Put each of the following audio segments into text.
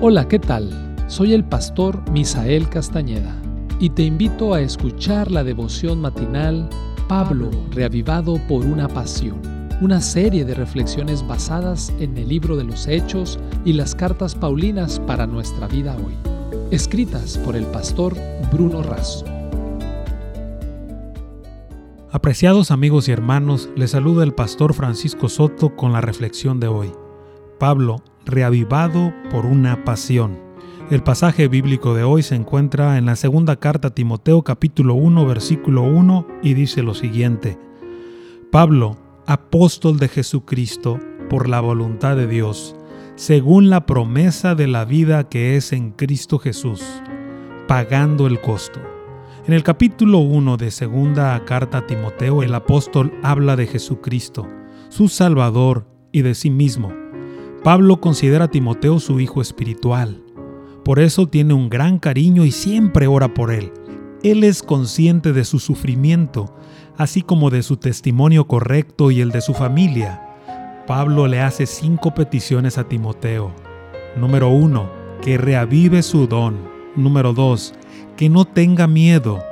Hola, ¿qué tal? Soy el pastor Misael Castañeda y te invito a escuchar la devoción matinal Pablo, reavivado por una pasión, una serie de reflexiones basadas en el libro de los Hechos y las cartas Paulinas para nuestra vida hoy, escritas por el pastor Bruno Razo. Apreciados amigos y hermanos, les saluda el pastor Francisco Soto con la reflexión de hoy. Pablo, reavivado por una pasión. El pasaje bíblico de hoy se encuentra en la segunda carta a Timoteo capítulo 1 versículo 1 y dice lo siguiente. Pablo, apóstol de Jesucristo, por la voluntad de Dios, según la promesa de la vida que es en Cristo Jesús, pagando el costo. En el capítulo 1 de segunda carta a Timoteo, el apóstol habla de Jesucristo, su Salvador y de sí mismo Pablo considera a Timoteo su hijo espiritual. Por eso tiene un gran cariño y siempre ora por él. Él es consciente de su sufrimiento, así como de su testimonio correcto y el de su familia. Pablo le hace cinco peticiones a Timoteo. Número uno, que reavive su don. Número dos, que no tenga miedo.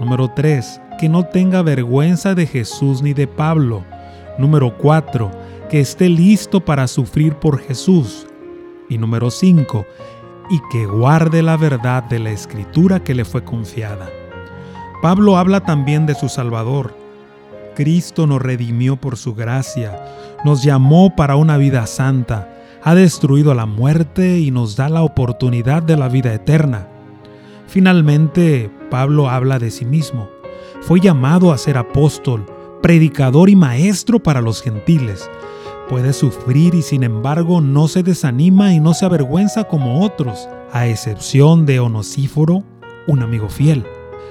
Número tres, que no tenga vergüenza de Jesús ni de Pablo. Número cuatro, que esté listo para sufrir por Jesús. Y número 5, y que guarde la verdad de la escritura que le fue confiada. Pablo habla también de su Salvador. Cristo nos redimió por su gracia, nos llamó para una vida santa, ha destruido la muerte y nos da la oportunidad de la vida eterna. Finalmente, Pablo habla de sí mismo. Fue llamado a ser apóstol, predicador y maestro para los gentiles Puede sufrir y sin embargo no se desanima y no se avergüenza como otros, a excepción de Onosíforo, un amigo fiel.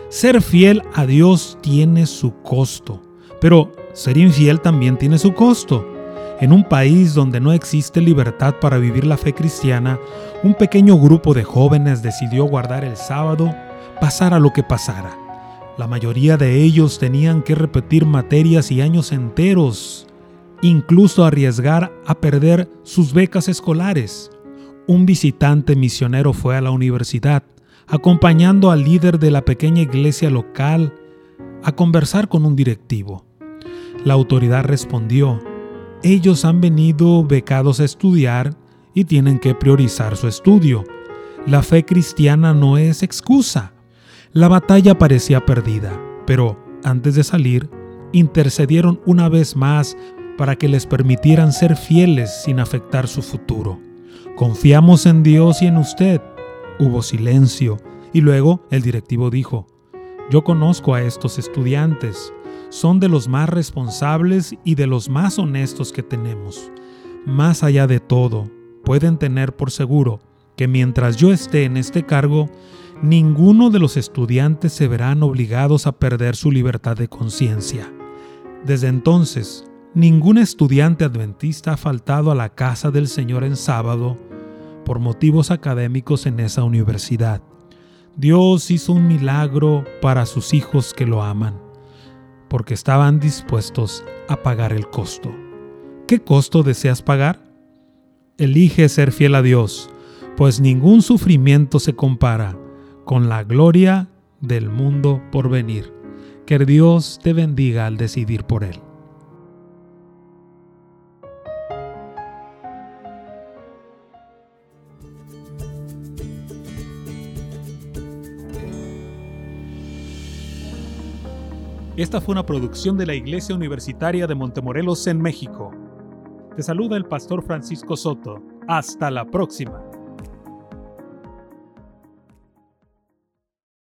Ser fiel a Dios tiene su costo, pero ser infiel también tiene su costo. En un país donde no existe libertad para vivir la fe cristiana, un pequeño grupo de jóvenes decidió guardar el sábado, pasara lo que pasara. La mayoría de ellos tenían que repetir materias y años enteros incluso arriesgar a perder sus becas escolares. Un visitante misionero fue a la universidad, acompañando al líder de la pequeña iglesia local a conversar con un directivo. La autoridad respondió, ellos han venido becados a estudiar y tienen que priorizar su estudio. La fe cristiana no es excusa. La batalla parecía perdida, pero antes de salir, intercedieron una vez más para que les permitieran ser fieles sin afectar su futuro. Confiamos en Dios y en usted. Hubo silencio y luego el directivo dijo, yo conozco a estos estudiantes, son de los más responsables y de los más honestos que tenemos. Más allá de todo, pueden tener por seguro que mientras yo esté en este cargo, ninguno de los estudiantes se verán obligados a perder su libertad de conciencia. Desde entonces, Ningún estudiante adventista ha faltado a la casa del Señor en sábado por motivos académicos en esa universidad. Dios hizo un milagro para sus hijos que lo aman, porque estaban dispuestos a pagar el costo. ¿Qué costo deseas pagar? Elige ser fiel a Dios, pues ningún sufrimiento se compara con la gloria del mundo por venir. Que Dios te bendiga al decidir por Él. Esta fue una producción de la Iglesia Universitaria de Montemorelos en México. Te saluda el pastor Francisco Soto. Hasta la próxima.